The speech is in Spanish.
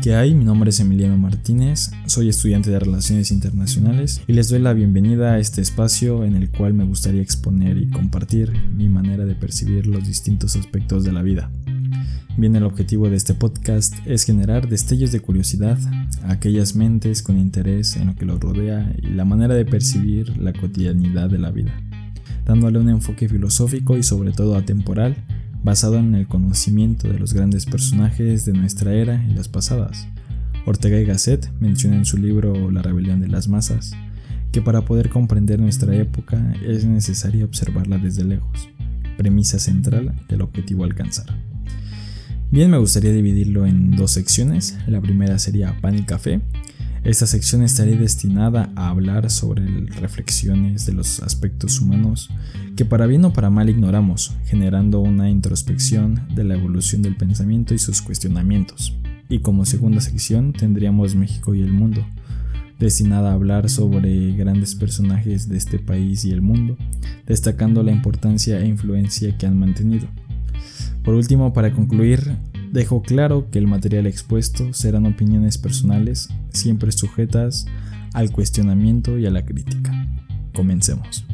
¿Qué hay? Mi nombre es Emiliano Martínez, soy estudiante de Relaciones Internacionales y les doy la bienvenida a este espacio en el cual me gustaría exponer y compartir mi manera de percibir los distintos aspectos de la vida. Bien, el objetivo de este podcast es generar destellos de curiosidad a aquellas mentes con interés en lo que los rodea y la manera de percibir la cotidianidad de la vida, dándole un enfoque filosófico y sobre todo atemporal basado en el conocimiento de los grandes personajes de nuestra era y las pasadas. Ortega y Gasset menciona en su libro La rebelión de las masas que para poder comprender nuestra época es necesario observarla desde lejos, premisa central del objetivo a alcanzar. Bien, me gustaría dividirlo en dos secciones. La primera sería pan y café. Esta sección estaría destinada a hablar sobre reflexiones de los aspectos humanos que para bien o para mal ignoramos, generando una introspección de la evolución del pensamiento y sus cuestionamientos. Y como segunda sección tendríamos México y el mundo, destinada a hablar sobre grandes personajes de este país y el mundo, destacando la importancia e influencia que han mantenido. Por último, para concluir, dejo claro que el material expuesto serán opiniones personales, siempre sujetas al cuestionamiento y a la crítica. Comencemos.